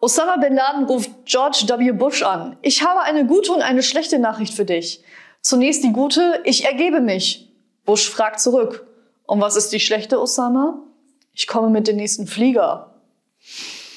Osama bin Laden ruft George W. Bush an. Ich habe eine gute und eine schlechte Nachricht für dich. Zunächst die gute, ich ergebe mich. Bush fragt zurück. Und was ist die schlechte, Osama? Ich komme mit dem nächsten Flieger.